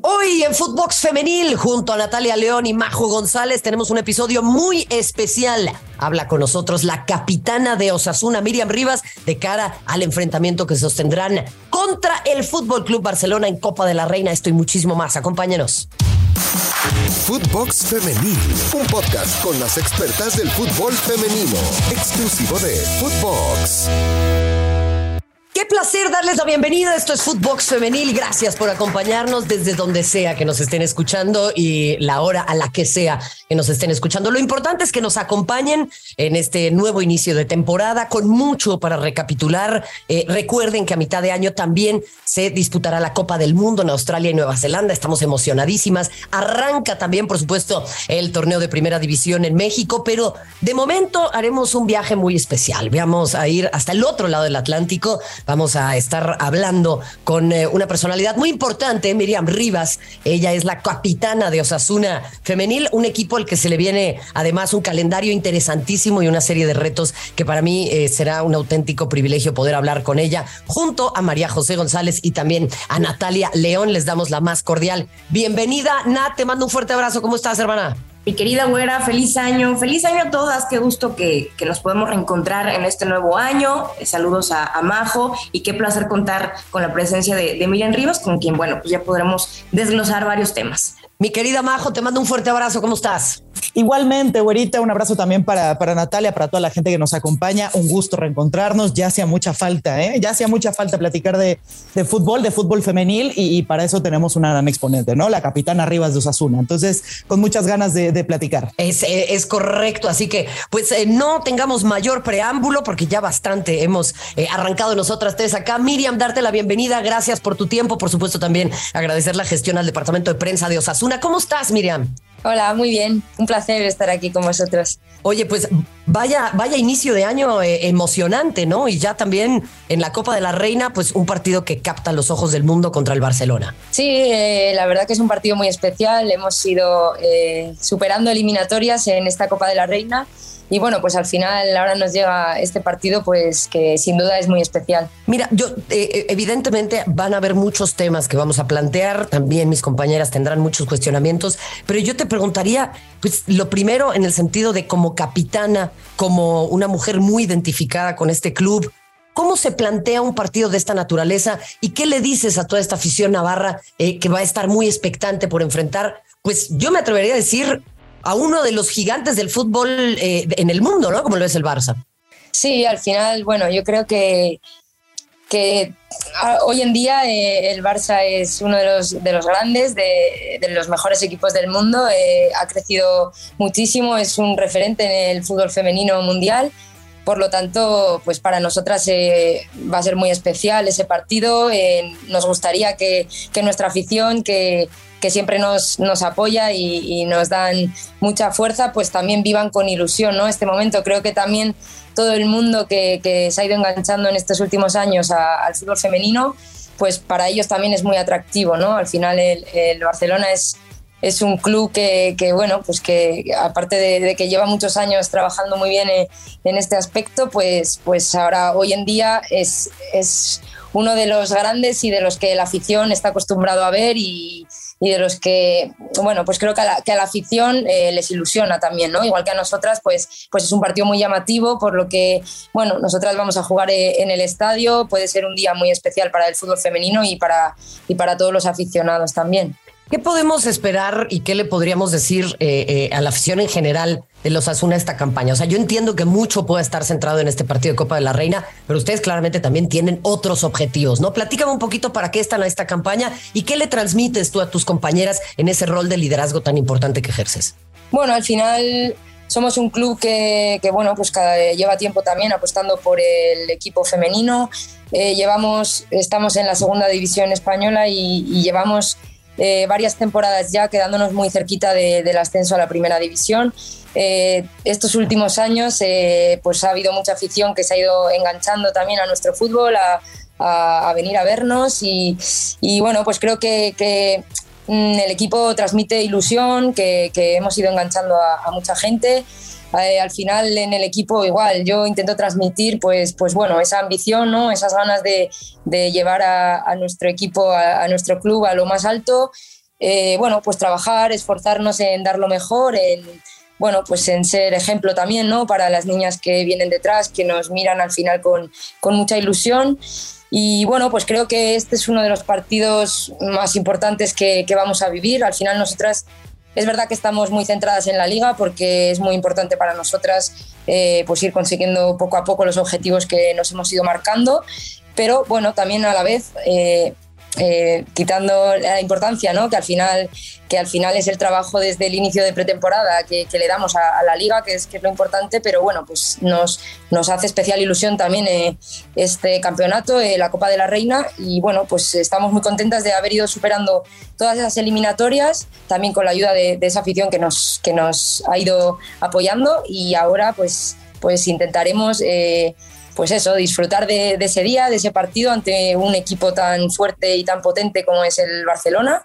Hoy en Footbox Femenil, junto a Natalia León y Majo González, tenemos un episodio muy especial. Habla con nosotros la capitana de Osasuna, Miriam Rivas, de cara al enfrentamiento que sostendrán contra el Fútbol Club Barcelona en Copa de la Reina. Esto y muchísimo más. Acompáñenos. Footbox Femenil, un podcast con las expertas del fútbol femenino, exclusivo de Footbox. Qué placer darles la bienvenida. Esto es Footbox Femenil. Gracias por acompañarnos desde donde sea que nos estén escuchando y la hora a la que sea que nos estén escuchando. Lo importante es que nos acompañen en este nuevo inicio de temporada con mucho para recapitular. Eh, recuerden que a mitad de año también se disputará la Copa del Mundo en Australia y Nueva Zelanda. Estamos emocionadísimas. Arranca también, por supuesto, el torneo de primera división en México, pero de momento haremos un viaje muy especial. Vamos a ir hasta el otro lado del Atlántico Vamos a estar hablando con eh, una personalidad muy importante, Miriam Rivas. Ella es la capitana de Osasuna Femenil, un equipo al que se le viene además un calendario interesantísimo y una serie de retos que para mí eh, será un auténtico privilegio poder hablar con ella, junto a María José González y también a Natalia León. Les damos la más cordial bienvenida. Nat, te mando un fuerte abrazo. ¿Cómo estás, hermana? Mi querida güera, feliz año, feliz año a todas, qué gusto que, nos podemos reencontrar en este nuevo año. Saludos a, Majo y qué placer contar con la presencia de, de Miriam Rivas, con quien, bueno, pues ya podremos desglosar varios temas. Mi querida Majo, te mando un fuerte abrazo, ¿cómo estás? Igualmente, güerita, un abrazo también para, para Natalia, para toda la gente que nos acompaña. Un gusto reencontrarnos. Ya hacía mucha falta, ¿eh? Ya hacía mucha falta platicar de, de fútbol, de fútbol femenil, y, para eso tenemos una gran exponente, ¿no? La capitana Rivas de Osasuna. Entonces, con muchas ganas de, de platicar. Es, eh, es, correcto. Así que, pues, eh, no tengamos mayor preámbulo, porque ya bastante hemos eh, arrancado nosotras tres acá. Miriam, darte la bienvenida. Gracias por tu tiempo. Por supuesto, también agradecer la gestión al departamento de prensa de Osasuna ¿Cómo estás, Miriam? Hola, muy bien. Un placer estar aquí con vosotros. Oye, pues vaya, vaya inicio de año eh, emocionante, ¿no? Y ya también en la Copa de la Reina, pues un partido que capta los ojos del mundo contra el Barcelona. Sí, eh, la verdad que es un partido muy especial. Hemos ido eh, superando eliminatorias en esta Copa de la Reina y bueno, pues al final ahora nos llega este partido, pues que sin duda es muy especial. Mira, yo eh, evidentemente van a haber muchos temas que vamos a plantear, también mis compañeras tendrán muchos cuestionamientos, pero yo te preguntaría, pues lo primero en el sentido de como capitana, como una mujer muy identificada con este club, ¿Cómo se plantea un partido de esta naturaleza y qué le dices a toda esta afición navarra eh, que va a estar muy expectante por enfrentar? Pues yo me atrevería a decir a uno de los gigantes del fútbol eh, en el mundo, ¿no? Como lo es el Barça. Sí, al final, bueno, yo creo que, que ah, hoy en día eh, el Barça es uno de los, de los grandes, de, de los mejores equipos del mundo, eh, ha crecido muchísimo, es un referente en el fútbol femenino mundial. Por lo tanto, pues para nosotras va a ser muy especial ese partido. nos gustaría que, que nuestra afición, que, que siempre nos, nos apoya y, nos dan mucha fuerza, pues también vivan con ilusión ¿no? este momento. Creo que también todo el mundo que, que se ha ido enganchando en estos últimos años al fútbol femenino, pues para ellos también es muy atractivo. ¿no? Al final el, el Barcelona es, es un club que, que, bueno, pues que aparte de, que lleva muchos años trabajando muy bien en, en, este aspecto, pues, pues ahora hoy en día es, es uno de los grandes y de los que la afición está acostumbrado a ver y, y de los que, bueno, pues creo que a la, que a la afición eh, les ilusiona también, ¿no? Igual que a nosotras, pues, pues es un partido muy llamativo, por lo que, bueno, nosotras vamos a jugar eh, en el estadio, puede ser un día muy especial para el fútbol femenino y para, y para todos los aficionados también. ¿Qué podemos esperar y qué le podríamos decir eh, a la afición en general de los Asuna esta campaña? O sea, yo entiendo que mucho puede estar centrado en este partido de Copa de la Reina, pero ustedes claramente también tienen otros objetivos, ¿no? Platícame un poquito para qué están a esta campaña y qué le transmites tú a tus compañeras en ese rol de liderazgo tan importante que ejerces. Bueno, al final somos un club que, bueno, pues lleva tiempo también apostando por el equipo femenino. Eh, llevamos, estamos en la segunda división española y llevamos eh, varias temporadas ya quedándonos muy cerquita del ascenso a la primera división. Eh, estos últimos años eh, pues ha habido mucha afición que se ha ido enganchando también a nuestro fútbol, a, venir a vernos y, bueno, pues creo que, mm, el equipo transmite ilusión, que, hemos ido enganchando a mucha gente eh, al final en el equipo igual yo intento transmitir pues, pues bueno, esa ambición, ¿no? esas ganas de, llevar a, nuestro equipo, a, nuestro club a lo más alto eh, bueno, pues trabajar, esforzarnos en dar lo mejor, en, bueno, pues en ser ejemplo también, ¿no? Para las niñas que vienen detrás, que nos miran al final con, con mucha ilusión. Y bueno, pues creo que este es uno de los partidos más importantes que, que vamos a vivir. Al final nosotras es verdad que estamos muy centradas en la liga porque es muy importante para nosotras eh, pues ir consiguiendo poco a poco los objetivos que nos hemos ido marcando, pero bueno, también a la vez eh, eh, quitando la importancia, ¿no? que, al final, que al final es el trabajo desde el inicio de pretemporada que, le damos a, la liga, que es, que es lo importante, pero bueno, pues nos, nos hace especial ilusión también eh, este campeonato, eh, la Copa de la Reina, y bueno, pues estamos muy contentas de haber ido superando todas esas eliminatorias, también con la ayuda de, esa afición que nos, que nos ha ido apoyando, y ahora pues, pues intentaremos pues eso, disfrutar de, ese día, de ese partido ante un equipo tan fuerte y tan potente como es el Barcelona.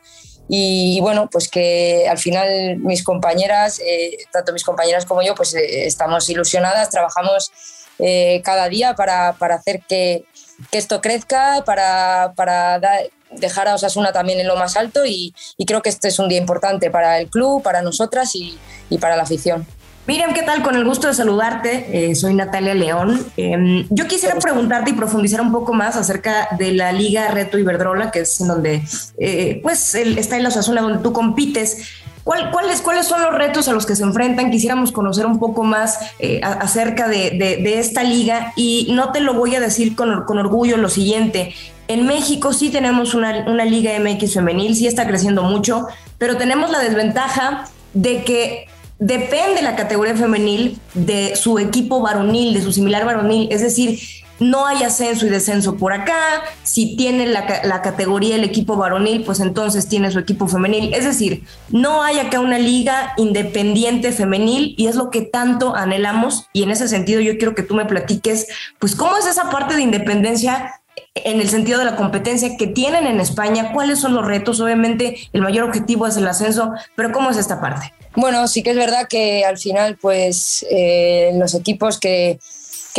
Y, bueno, pues que al final mis compañeras, eh, tanto mis compañeras como yo, pues eh, estamos ilusionadas, trabajamos eh, cada día para, hacer que, esto crezca, para, para dejar a Osasuna también en lo más alto y, creo que este es un día importante para el club, para nosotras y para la afición. Miriam, ¿qué tal? Con el gusto de saludarte. Eh, soy Natalia León. Em, yo quisiera preguntarte y profundizar un poco más acerca de la Liga Reto Iberdrola, que es en donde eh, pues está en la Osasuna, donde tú compites. cuáles, ¿Cuáles son los retos a los que se enfrentan? Quisiéramos conocer un poco más eh, acerca de, esta liga y no te lo voy a decir con, con orgullo lo siguiente. En México sí tenemos una, una liga MX femenil, sí está creciendo mucho, pero tenemos la desventaja de que depende la categoría femenil de su equipo varonil, de su similar varonil. Es decir, no hay ascenso y descenso por acá. Si tiene la, categoría el equipo varonil, pues entonces tiene su equipo femenil. Es decir, no hay acá una liga independiente femenil y es lo que tanto anhelamos. Y en ese sentido yo quiero que tú me platiques, pues cómo es esa parte de independencia en el sentido de la competencia que tienen en España, cuáles son los retos. Obviamente el mayor objetivo es el ascenso, pero ¿cómo es esta parte? Bueno, sí que es verdad que al final, pues eh, los equipos que,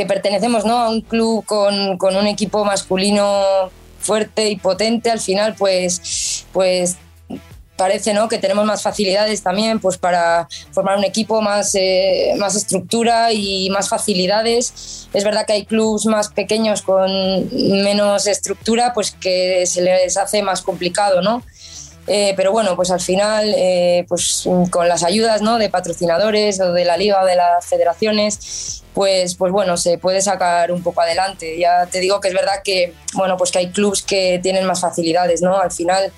pertenecemos ¿no? a un club con, un equipo masculino fuerte y potente, al final, pues, pues parece ¿no? que tenemos más facilidades también pues, para formar un equipo, más, eh, más estructura y más facilidades. Es verdad que hay clubes más pequeños con menos estructura, pues que se les hace más complicado, ¿no? Eh, pero bueno, pues al final, eh, pues con las ayudas ¿no? de patrocinadores o de la liga o de las federaciones, pues, pues bueno, se puede sacar un poco adelante. Ya te digo que es verdad que, bueno, pues que hay clubes que tienen más facilidades, ¿no? Al final,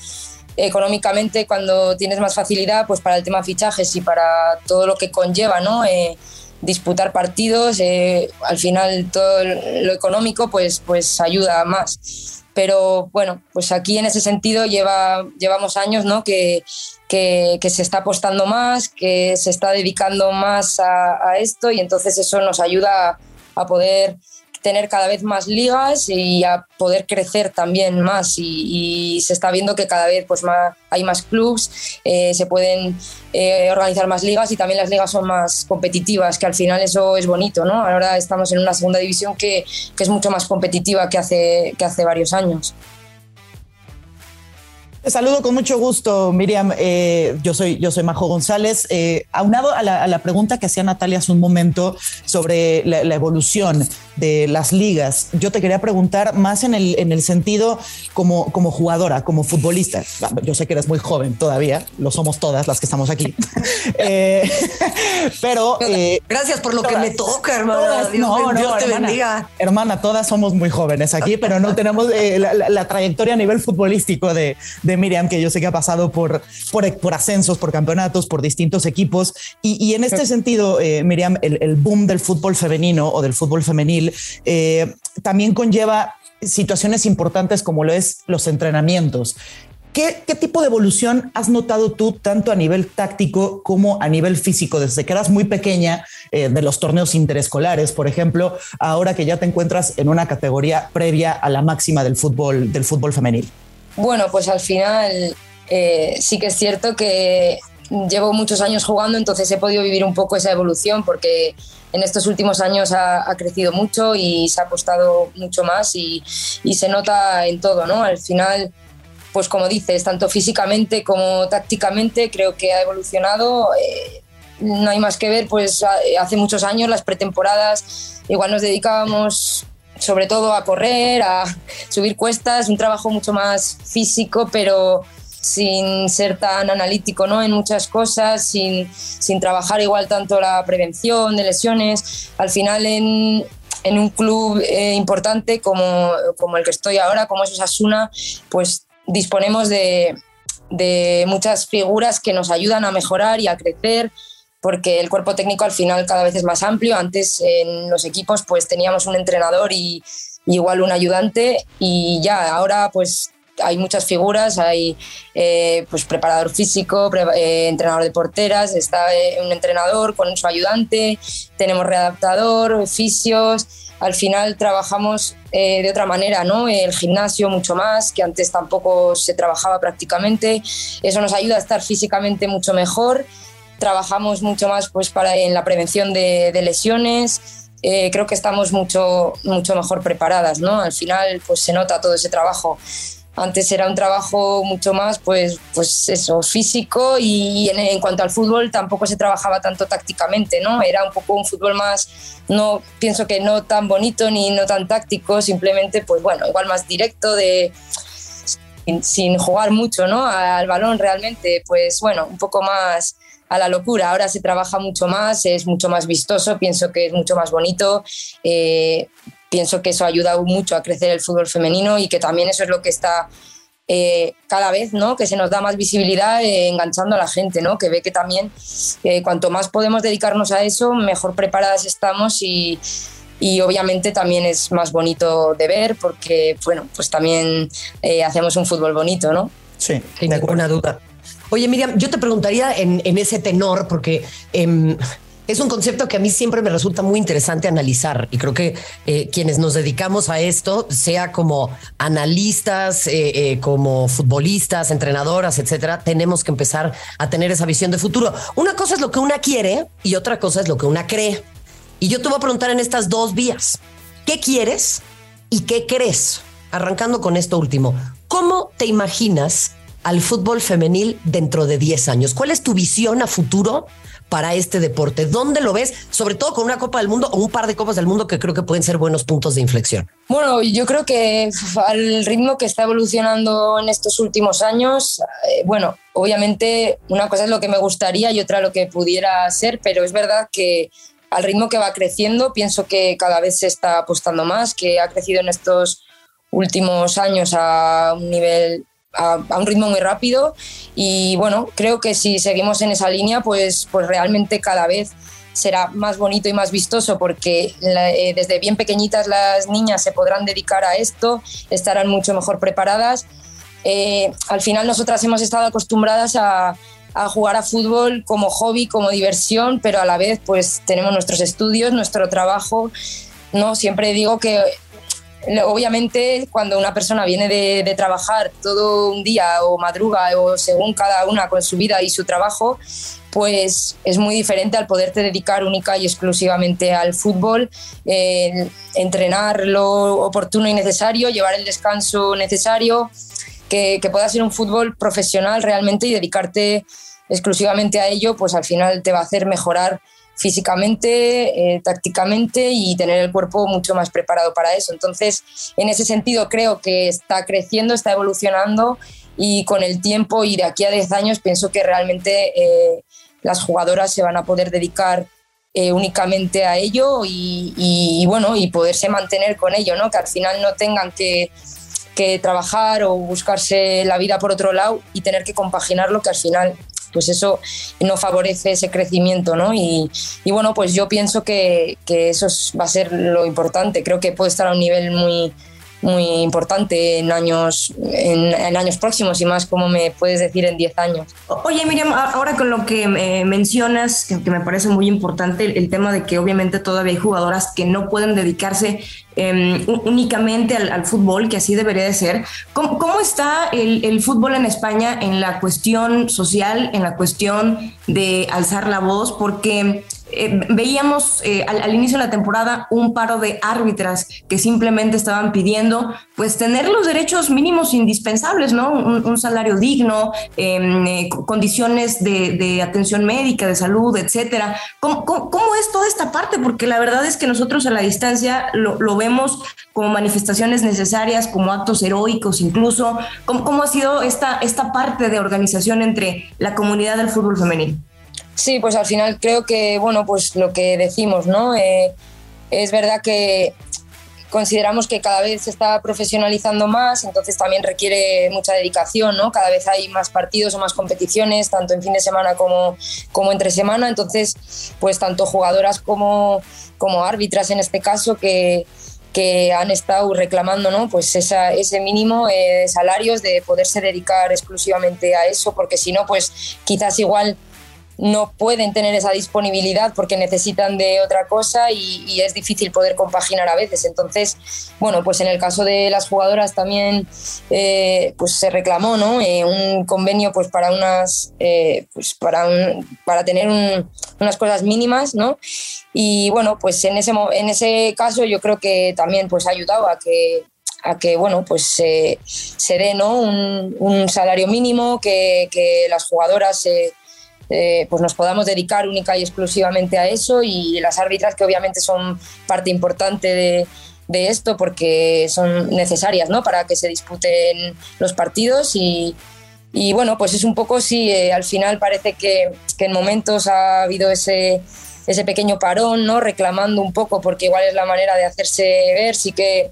económicamente, cuando tienes más facilidad, pues para el tema fichajes y para todo lo que conlleva, ¿no? Eh, disputar partidos, al final todo lo económico pues, pues ayuda más pero bueno, pues aquí en ese sentido lleva, llevamos años ¿no? que, que, se está apostando más, que se está dedicando más a, esto y entonces eso nos ayuda a poder tener cada vez más ligas y a poder crecer también más y, se está viendo que cada vez pues más, hay más clubs, eh, se pueden eh, organizar más ligas y también las ligas son más competitivas, que al final eso es bonito, ¿no? Ahora estamos en una segunda división que, que es mucho más competitiva que hace, que hace varios años. Saludo con mucho gusto, Miriam. Eh, yo, soy, yo soy Majo González. Aunado a la, pregunta que hacía Natalia hace un momento sobre la, evolución de las ligas, yo te quería preguntar más en el, en el sentido como, como jugadora, como futbolista. Yo sé que eres muy joven todavía, lo somos todas las que estamos aquí. eh, pero. Eh, Gracias por lo que me toca, hermana. Dios, no, Dios te bendiga. Hermana, todas somos muy jóvenes aquí, pero no tenemos eh, la, la, trayectoria a nivel futbolístico de, de Miriam, que yo sé que ha pasado por, por, ascensos, por campeonatos, por distintos equipos. Y, en este sentido, Miriam, el, boom del fútbol femenino o del fútbol femenil eh, también conlleva situaciones importantes como lo es los entrenamientos. ¿Qué, tipo de evolución has notado tú tanto a nivel táctico como a nivel físico desde que eras muy pequeña eh, de los torneos interescolares, por ejemplo, ahora que ya te encuentras en una categoría previa a la máxima del fútbol del fútbol femenil? Bueno, pues al final eh, sí que es cierto que llevo muchos años jugando, entonces he podido vivir un poco esa evolución porque en estos últimos años ha, crecido mucho y se ha apostado mucho más y, se nota en todo, ¿no? Al final pues como dices, tanto físicamente como tácticamente, creo que ha evolucionado. Eh, no hay más que ver, pues hace muchos años las pretemporadas igual nos dedicábamos sobre todo a correr, a subir cuestas, un trabajo mucho más físico, pero sin ser tan analítico ¿no? en muchas cosas, sin, sin trabajar igual tanto la prevención de lesiones. Al final en, en un club eh, importante como, como, el que estoy ahora, como es Osasuna, pues disponemos de, de muchas figuras que nos ayudan a mejorar y a crecer porque el cuerpo técnico al final cada vez es más amplio. Antes en los equipos pues teníamos un entrenador y, igual un ayudante y ya ahora pues hay muchas figuras, hay eh, pues preparador físico, eh, entrenador de porteras, está eh, un entrenador con su ayudante, tenemos readaptador, fisios, al final trabajamos de otra manera, ¿no? El gimnasio mucho más, que antes tampoco se trabajaba prácticamente, eso nos ayuda a estar físicamente mucho mejor, trabajamos mucho más pues para en la prevención de, lesiones, creo que estamos mucho, mucho mejor preparadas, ¿no? Al final pues se nota todo ese trabajo. Antes era un trabajo mucho más, pues, pues eso, físico y en, cuanto al fútbol tampoco se trabajaba tanto tácticamente, ¿no? Era un poco un fútbol más, no pienso que no tan bonito ni no tan táctico, simplemente, pues bueno, igual más directo de sin, jugar mucho, ¿no? Al balón realmente, pues bueno, un poco más a la locura. Ahora se trabaja mucho más, es mucho más vistoso, pienso que es mucho más bonito. Eh, pienso que eso ha ayudado mucho a crecer el fútbol femenino y que también eso es lo que está eh, cada vez, ¿no? Que se nos da más visibilidad eh, enganchando a la gente, ¿no? Que ve que también eh, cuanto más podemos dedicarnos a eso, mejor preparadas estamos y, y obviamente también es más bonito de ver porque, bueno, pues también hacemos un fútbol bonito, ¿no? Sí, sin ninguna duda. Oye, Miriam, yo te preguntaría en, en ese tenor, porque em, es un concepto que a mí siempre me resulta muy interesante analizar y creo que eh, quienes nos dedicamos a esto, sea como analistas, eh, eh, como futbolistas, entrenadoras, etcétera, tenemos que empezar a tener esa visión de futuro. Una cosa es lo que una quiere y otra cosa es lo que una cree. Y yo te voy a preguntar en estas dos vías, ¿qué quieres y qué crees? Arrancando con esto último, ¿cómo te imaginas al fútbol femenil dentro de 10 años? ¿Cuál es tu visión a futuro para este deporte? ¿Dónde lo ves? Sobre todo con una Copa del Mundo o un par de Copas del Mundo que creo que pueden ser buenos puntos de inflexión. Bueno, yo creo que al ritmo que está evolucionando en estos últimos años, eh, bueno, obviamente una cosa es lo que me gustaría y otra lo que pudiera ser, pero es verdad que al ritmo que va creciendo, pienso que cada vez se está apostando más, que ha crecido en estos últimos años a un nivel a, un ritmo muy rápido y bueno, creo que si seguimos en esa línea, pues, pues realmente cada vez será más bonito y más vistoso porque eh, desde bien pequeñitas las niñas se podrán dedicar a esto, estarán mucho mejor preparadas. Eh, al final nosotras hemos estado acostumbradas a, a, jugar a fútbol como hobby, como diversión, pero a la vez pues tenemos nuestros estudios, nuestro trabajo. No, siempre digo que Obviamente, cuando una persona viene de, trabajar todo un día o madruga o según cada una con su vida y su trabajo, pues es muy diferente al poderte dedicar única y exclusivamente al fútbol, entrenar lo oportuno y necesario, llevar el descanso necesario, que, que pueda ser un fútbol profesional realmente y dedicarte exclusivamente a ello, pues al final te va a hacer mejorar físicamente, eh, tácticamente y tener el cuerpo mucho más preparado para eso. Entonces, en ese sentido, creo que está creciendo, está evolucionando y con el tiempo y de aquí a 10 años pienso que realmente eh, las jugadoras se van a poder dedicar eh, únicamente a ello y, bueno, y poderse mantener con ello, ¿no? Que al final no tengan que, que trabajar o buscarse la vida por otro lado y tener que compaginarlo, que al final pues eso no favorece ese crecimiento, ¿no? Y, bueno, pues yo pienso que, que eso va a ser lo importante. Creo que puede estar a un nivel muy, muy importante en años, en, años próximos y más como me puedes decir en 10 años. Oye Miriam, ahora con lo que mencionas, que, me parece muy importante, el, tema de que obviamente todavía hay jugadoras que no pueden dedicarse em, únicamente al, fútbol, que así debería de ser. ¿Cómo, cómo está el, el, fútbol en España en la cuestión social, en la cuestión de alzar la voz? Porque eh, veíamos eh, al, inicio de la temporada un paro de árbitras que simplemente estaban pidiendo pues tener los derechos mínimos indispensables, ¿no? Un, salario digno, em, condiciones de, atención médica, de salud, etcétera. ¿Cómo, ¿Cómo, es toda esta parte? Porque la verdad es que nosotros a la distancia lo, lo vemos como manifestaciones necesarias, como actos heroicos incluso. ¿Cómo, cómo ha sido esta, esta parte de organización entre la comunidad del fútbol femenino? Sí, pues al final creo que, bueno, pues lo que decimos, ¿no? Eh, es verdad que consideramos que cada vez se está profesionalizando más, entonces también requiere mucha dedicación, ¿no? Cada vez hay más partidos o más competiciones, tanto en fin de semana como, como entre semana, entonces, pues tanto jugadoras como, como árbitras en este caso que, que han estado reclamando ¿no? pues ese mínimo de eh, salarios de poderse dedicar exclusivamente a eso, porque si no, pues quizás igual no pueden tener esa disponibilidad porque necesitan de otra cosa y, es difícil poder compaginar a veces. Entonces, bueno, pues en el caso de las jugadoras también eh, pues se reclamó ¿no? Eh, un convenio pues para unas eh, pues para, para tener unas cosas mínimas, ¿no? Y bueno, pues en ese, en ese caso yo creo que también pues ha ayudado a que a que bueno pues se dé ¿no? un, salario mínimo que, que las jugadoras eh, pues nos podamos dedicar única y exclusivamente a eso y las árbitras que obviamente son parte importante de, esto porque son necesarias ¿no? para que se disputen los partidos y, bueno, pues es un poco, sí, eh, al final parece que, en momentos ha habido ese, ese pequeño parón, ¿no? reclamando un poco porque igual es la manera de hacerse ver, sí que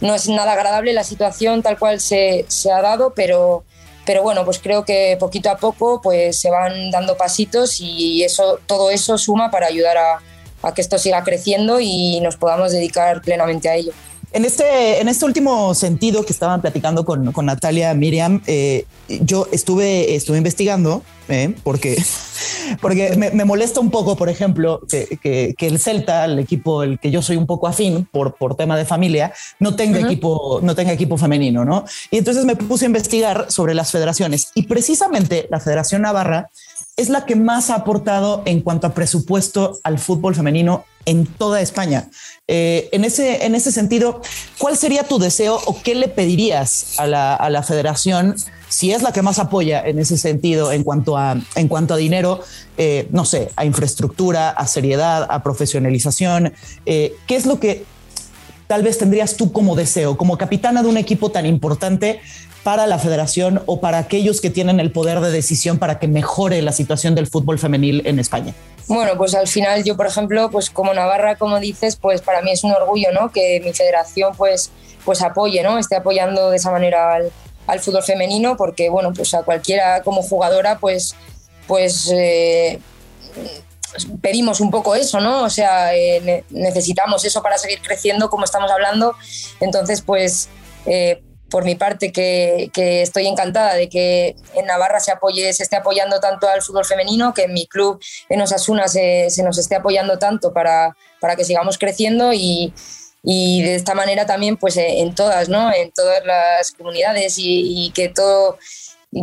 no es nada agradable la situación tal cual se, se ha dado, pero pero bueno, pues creo que poquito a poco pues se van dando pasitos y eso, todo eso suma para ayudar a, que esto siga creciendo y nos podamos dedicar plenamente a ello. En este, en este último sentido que estaban platicando con, con Natalia Miriam, eh, yo estuve, estuve investigando ¿eh? porque, porque me, molesta un poco, por ejemplo, que, que, el Celta, el equipo el que yo soy un poco afín por, por tema de familia, no tenga, equipo, no tenga equipo femenino, ¿no? Y entonces me puse a investigar sobre las federaciones y precisamente la Federación Navarra es la que más ha aportado en cuanto a presupuesto al fútbol femenino en toda España. Eh, en, ese, en ese sentido, ¿cuál sería tu deseo o qué le pedirías a la, a la federación si es la que más apoya en ese sentido en cuanto a, en cuanto a dinero, eh, no sé, a infraestructura, a seriedad, a profesionalización, eh, ¿qué es lo que tal vez tendrías tú como deseo, como capitana de un equipo tan importante para la federación o para aquellos que tienen el poder de decisión para que mejore la situación del fútbol femenil en España? Bueno, pues al final yo, por ejemplo, pues como Navarra, como dices, pues para mí es un orgullo, ¿no? Que mi federación pues, pues apoye, ¿no? Esté apoyando de esa manera al, fútbol femenino porque, bueno, pues a cualquiera como jugadora, pues, pues eh, pedimos un poco eso, ¿no? O sea, eh, necesitamos eso para seguir creciendo como estamos hablando. Entonces, pues, eh, por mi parte, que, estoy encantada de que en Navarra se apoye, se esté apoyando tanto al fútbol femenino, que en mi club en Osasuna se, nos esté apoyando tanto para, para que sigamos creciendo y, y de esta manera también pues eh, en todas, ¿no? En todas las comunidades y, que todo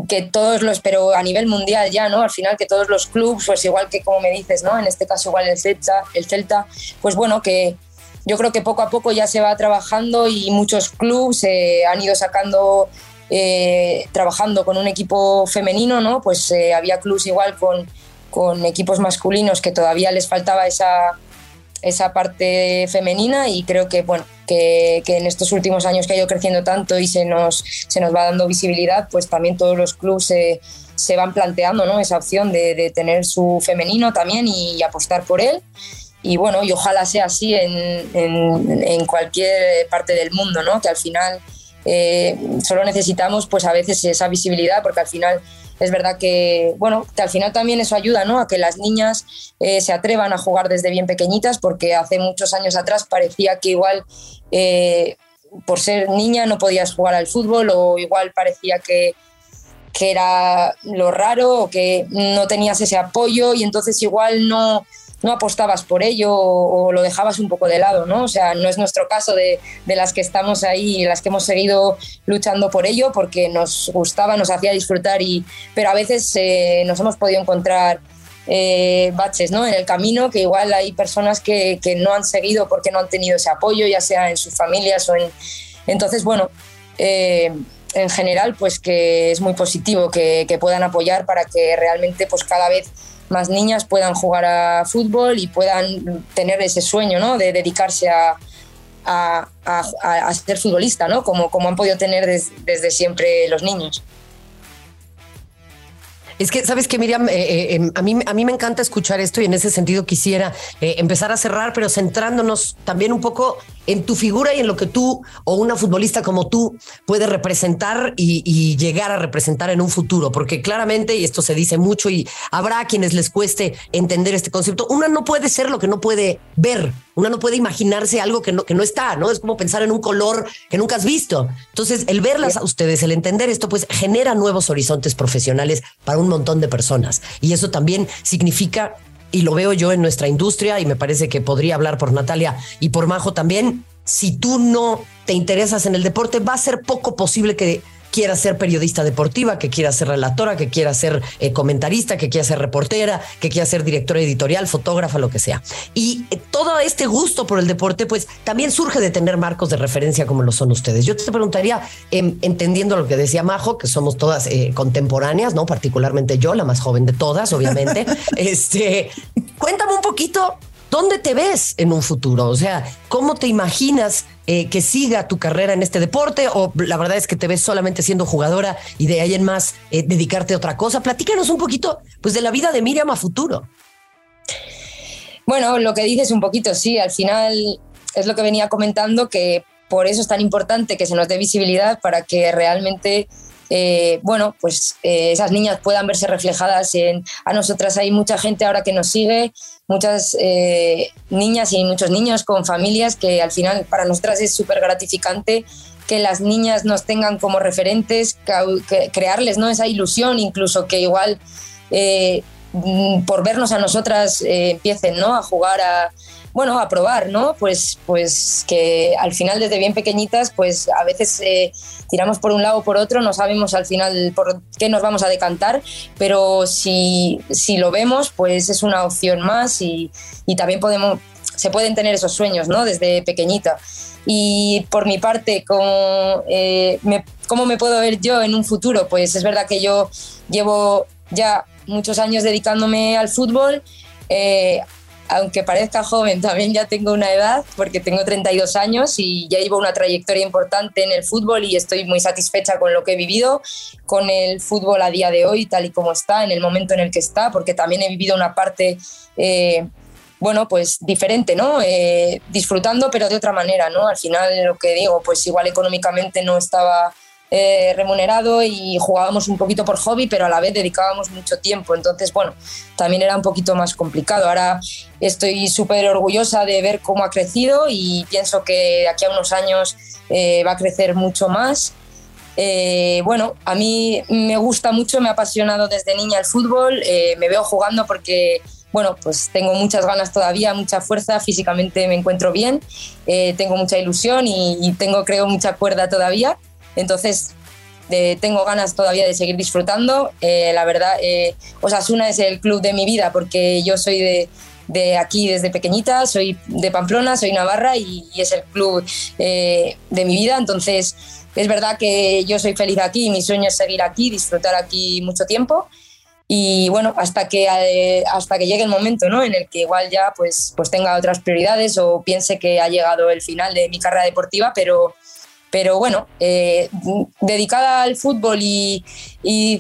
que todos los, pero a nivel mundial ya, ¿no? Al final que todos los clubes, pues igual que como me dices, ¿no? En este caso igual el Celta, el Celta, pues bueno, que yo creo que poco a poco ya se va trabajando y muchos clubes eh, han ido sacando, eh, trabajando con un equipo femenino, ¿no? Pues había clubes igual con, con equipos masculinos que todavía les faltaba esa, esa parte femenina y creo que, bueno, que, en estos últimos años que ha ido creciendo tanto y se nos, se nos va dando visibilidad, pues también todos los clubes se, van planteando ¿no? esa opción de, tener su femenino también y, apostar por él. Y bueno, y ojalá sea así en, en, cualquier parte del mundo, ¿no? que al final eh, solo necesitamos pues a veces esa visibilidad porque al final es verdad que, bueno, que al final también eso ayuda, ¿no? A que las niñas eh, se atrevan a jugar desde bien pequeñitas, porque hace muchos años atrás parecía que igual eh, por ser niña no podías jugar al fútbol o igual parecía que, que era lo raro o que no tenías ese apoyo y entonces igual no, no apostabas por ello o, lo dejabas un poco de lado, ¿no? O sea, no es nuestro caso de, las que estamos ahí las que hemos seguido luchando por ello porque nos gustaba, nos hacía disfrutar, y, pero a veces eh, nos hemos podido encontrar eh, baches ¿no? en el camino, que igual hay personas que, que, no han seguido porque no han tenido ese apoyo, ya sea en sus familias o en... Entonces, bueno, eh, en general, pues que es muy positivo que, puedan apoyar para que realmente pues cada vez más niñas puedan jugar a fútbol y puedan tener ese sueño ¿no? de dedicarse a, a, a, ser futbolista, ¿no? como, como han podido tener des, desde siempre los niños. Es que, ¿sabes que Miriam? Eh, eh, em, a, mí, a mí me encanta escuchar esto y en ese sentido quisiera eh, empezar a cerrar, pero centrándonos también un poco en tu figura y en lo que tú o una futbolista como tú puede representar y, llegar a representar en un futuro, porque claramente, y esto se dice mucho y habrá quienes les cueste entender este concepto, una no puede ser lo que no puede ver, una no puede imaginarse algo que no, que no está, ¿no? Es como pensar en un color que nunca has visto. Entonces, el verlas a ustedes, el entender esto, pues genera nuevos horizontes profesionales para un montón de personas. Y eso también significa y lo veo yo en nuestra industria y me parece que podría hablar por Natalia y por Majo también, si tú no te interesas en el deporte, va a ser poco posible que quiera ser periodista deportiva, que quiera ser relatora, que quiera ser eh, comentarista, que quiera ser reportera, que quiera ser directora editorial, fotógrafa, lo que sea. Y eh, todo este gusto por el deporte, pues también surge de tener marcos de referencia como lo son ustedes. Yo te preguntaría, eh, entendiendo lo que decía Majo, que somos todas eh, contemporáneas, ¿no? Particularmente yo, la más joven de todas, obviamente. este, cuéntame un poquito ¿Dónde te ves en un futuro? O sea, ¿cómo te imaginas eh, que siga tu carrera en este deporte? ¿O la verdad es que te ves solamente siendo jugadora y de ahí en más eh, dedicarte a otra cosa? Platícanos un poquito pues, de la vida de Miriam a futuro. Bueno, lo que dices un poquito, sí, al final es lo que venía comentando, que por eso es tan importante que se nos dé visibilidad para que realmente eh, bueno, pues eh, esas niñas puedan verse reflejadas en a nosotras. Hay mucha gente ahora que nos sigue, muchas eh, niñas y muchos niños con familias que al final para nosotras es súper gratificante que las niñas nos tengan como referentes, crearles ¿no? esa ilusión, incluso que igual eh, por vernos a nosotras empiecen ¿no? a jugar a, bueno, a probar, ¿no? Pues, pues que al final desde bien pequeñitas, pues a veces eh, tiramos por un lado o por otro, no sabemos al final por qué nos vamos a decantar, pero si, si lo vemos, pues es una opción más y, y también podemos, se pueden tener esos sueños, ¿no? Desde pequeñita. Y por mi parte, ¿cómo, eh, me, ¿cómo me puedo ver yo en un futuro? Pues es verdad que yo llevo ya muchos años dedicándome al fútbol. Eh, aunque parezca joven, también ya tengo una edad, porque tengo 32 años y ya llevo una trayectoria importante en el fútbol y estoy muy satisfecha con lo que he vivido, con el fútbol a día de hoy, tal y como está, en el momento en el que está, porque también he vivido una parte, eh, bueno, pues diferente, ¿no? Eh, disfrutando, pero de otra manera, ¿no? Al final, lo que digo, pues igual económicamente no estaba eh, remunerado y jugábamos un poquito por hobby, pero a la vez dedicábamos mucho tiempo. Entonces, bueno, también era un poquito más complicado. Ahora estoy súper orgullosa de ver cómo ha crecido y pienso que de aquí a unos años eh, va a crecer mucho más. Eh, bueno, a mí me gusta mucho, me ha apasionado desde niña el fútbol, eh, me veo jugando porque bueno, pues tengo muchas ganas todavía, mucha fuerza, físicamente me encuentro bien, eh, tengo mucha ilusión y, y, tengo, creo, mucha cuerda todavía. Entonces, eh, tengo ganas todavía de seguir disfrutando. Eh, la verdad, eh, Osasuna es el club de mi vida porque yo soy de, aquí desde pequeñita, soy de Pamplona, soy Navarra y, es el club de mi vida. Entonces, es verdad que yo soy feliz aquí mi sueño es seguir aquí, disfrutar aquí mucho tiempo. Y bueno, hasta que, hasta que llegue el momento ¿no? en el que igual ya pues, pues tenga otras prioridades o piense que ha llegado el final de mi carrera deportiva, pero, pero bueno, eh, dedicada al fútbol y,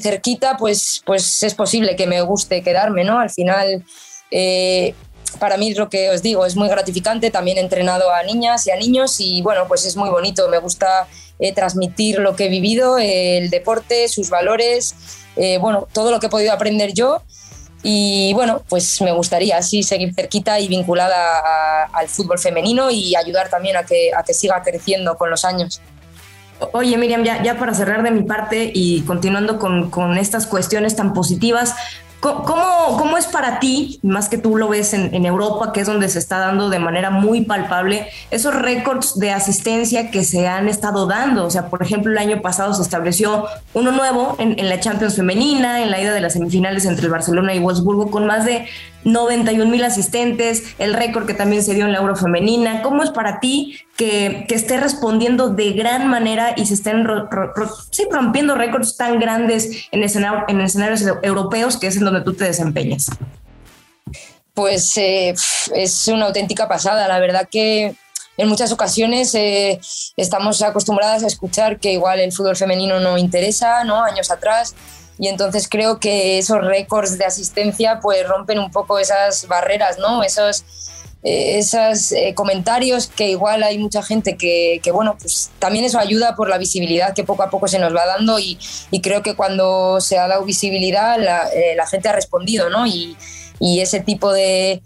cerquita, pues, pues es posible que me guste quedarme, ¿no? Al final, eh, para mí es lo que os digo, es muy gratificante, también he entrenado a niñas y a niños y bueno, pues es muy bonito, me gusta eh, transmitir lo que he vivido, el deporte, sus valores, bueno, todo lo que he podido aprender yo y bueno, pues me gustaría así seguir cerquita y vinculada a, al fútbol femenino y ayudar también a que, a que siga creciendo con los años. Oye, Miriam, ya, ya, para cerrar de mi parte y continuando con, con, estas cuestiones tan positivas, ¿Cómo, ¿Cómo, es para ti, más que tú lo ves en, Europa, que es donde se está dando de manera muy palpable, esos récords de asistencia que se han estado dando? O sea, por ejemplo, el año pasado se estableció uno nuevo en, en la Champions femenina, en la ida de las semifinales entre el Barcelona y Wolfsburgo, con más de 91 mil asistentes, el récord que también se dio en la Euro femenina. ¿Cómo es para ti que, esté respondiendo de gran manera y se estén rompiendo récords tan grandes en, en escenarios europeos, que es en donde tú te desempeñas? Pues eh, es una auténtica pasada. La verdad que en muchas ocasiones eh, estamos acostumbradas a escuchar que igual el fútbol femenino no interesa, ¿no? Años atrás y entonces creo que esos récords de asistencia pues rompen un poco esas barreras, ¿no? Esos, eh, esos eh, comentarios que igual hay mucha gente que, que, bueno, pues también eso ayuda por la visibilidad que poco a poco se nos va dando y, y creo que cuando se ha dado visibilidad la, eh, la gente ha respondido, ¿no? Y, y ese tipo de,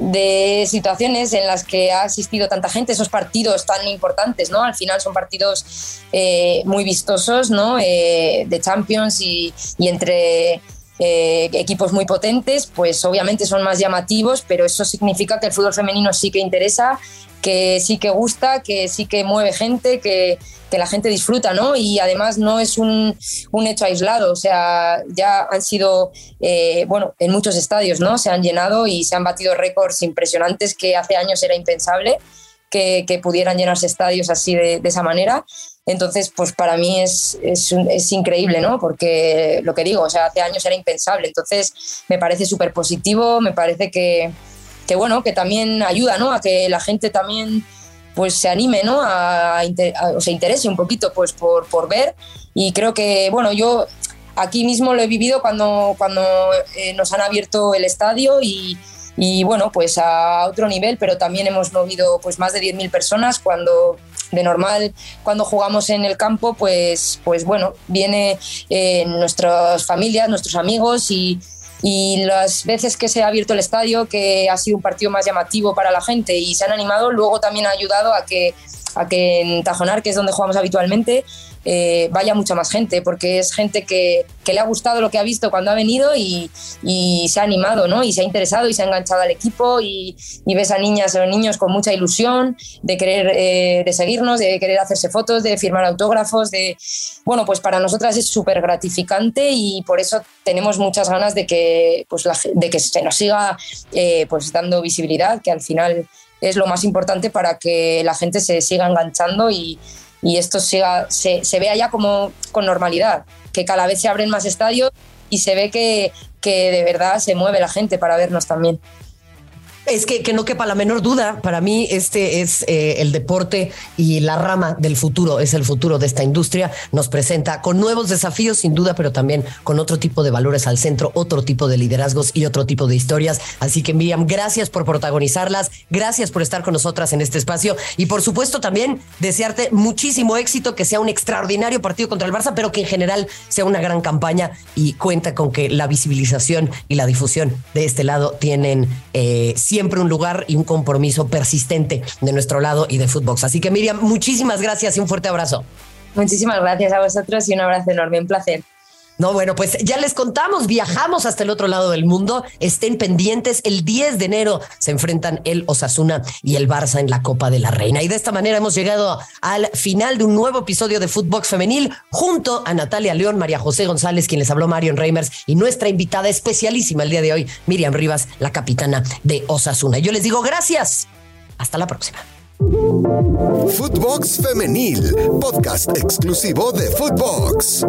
de situaciones en las que ha asistido tanta gente, esos partidos tan importantes, ¿no? Al final son partidos eh, muy vistosos, ¿no? Eh, de Champions y, entre eh, equipos muy potentes, pues obviamente son más llamativos, pero eso significa que el fútbol femenino sí que interesa, que sí que gusta, que sí que mueve gente, que, que la gente disfruta, ¿no? Y además no es un, un hecho aislado, o sea, ya han sido, eh, bueno, en muchos estadios, ¿no? Se han llenado y se han batido récords impresionantes que hace años era impensable que, que pudieran llenarse estadios así de, de, esa manera. Entonces, pues para mí es, es, increíble, ¿no? Porque lo que digo, o sea, hace años era impensable. Entonces, me parece súper positivo, me parece que, que, bueno, que también ayuda, ¿no? A que la gente también pues se anime, ¿no? A, o se interese un poquito pues por, por ver y creo que, bueno, yo aquí mismo lo he vivido cuando, cuando eh, nos han abierto el estadio y, y, bueno, pues a otro nivel, pero también hemos movido pues más de 10.000 personas cuando de normal. Cuando jugamos en el campo, pues, pues bueno, viene eh, nuestras familias, nuestros amigos y, las veces que se ha abierto el estadio, que ha sido un partido más llamativo para la gente y se han animado, luego también ha ayudado a que, a que en Tajonar, que es donde jugamos habitualmente, eh, vaya mucha más gente, porque es gente que, le ha gustado lo que ha visto cuando ha venido y, se ha animado, ¿no? Y se ha interesado y se ha enganchado al equipo y, y ves a niñas o niños con mucha ilusión de querer, eh, de seguirnos, de querer hacerse fotos, de firmar autógrafos, de... Bueno, pues para nosotras es súper gratificante y por eso tenemos muchas ganas de que, pues de que se nos siga eh, pues dando visibilidad, que al final es lo más importante para que la gente se siga enganchando y, y esto siga, se, se vea ya como con normalidad, que cada vez se abren más estadios y se ve que, que de verdad se mueve la gente para vernos también. Es que, que, no quepa la menor duda, para mí este es eh, el deporte y la rama del futuro, es el futuro de esta industria. Nos presenta con nuevos desafíos, sin duda, pero también con otro tipo de valores al centro, otro tipo de liderazgos y otro tipo de historias. Así que Miriam, gracias por protagonizarlas, gracias por estar con nosotras en este espacio y por supuesto también desearte muchísimo éxito, que sea un extraordinario partido contra el Barça, pero que en general sea una gran campaña y cuenta con que la visibilización y la difusión de este lado tienen... Eh, siempre un lugar y un compromiso persistente de nuestro lado y de Footbox. Así que Miriam, muchísimas gracias y un fuerte abrazo. Muchísimas gracias a vosotros y un abrazo enorme, un placer. No, bueno, pues ya les contamos, viajamos hasta el otro lado del mundo. Estén pendientes, el 10 de enero se enfrentan el Osasuna y el Barça en la Copa de la Reina. Y de esta manera hemos llegado al final de un nuevo episodio de Footbox Femenil junto a Natalia León, María José González, quien les habló Marion Reimers y nuestra invitada especialísima el día de hoy, Miriam Rivas, la capitana de Osasuna. Yo les digo gracias. Hasta la próxima. Footbox Femenil, podcast exclusivo de Footbox.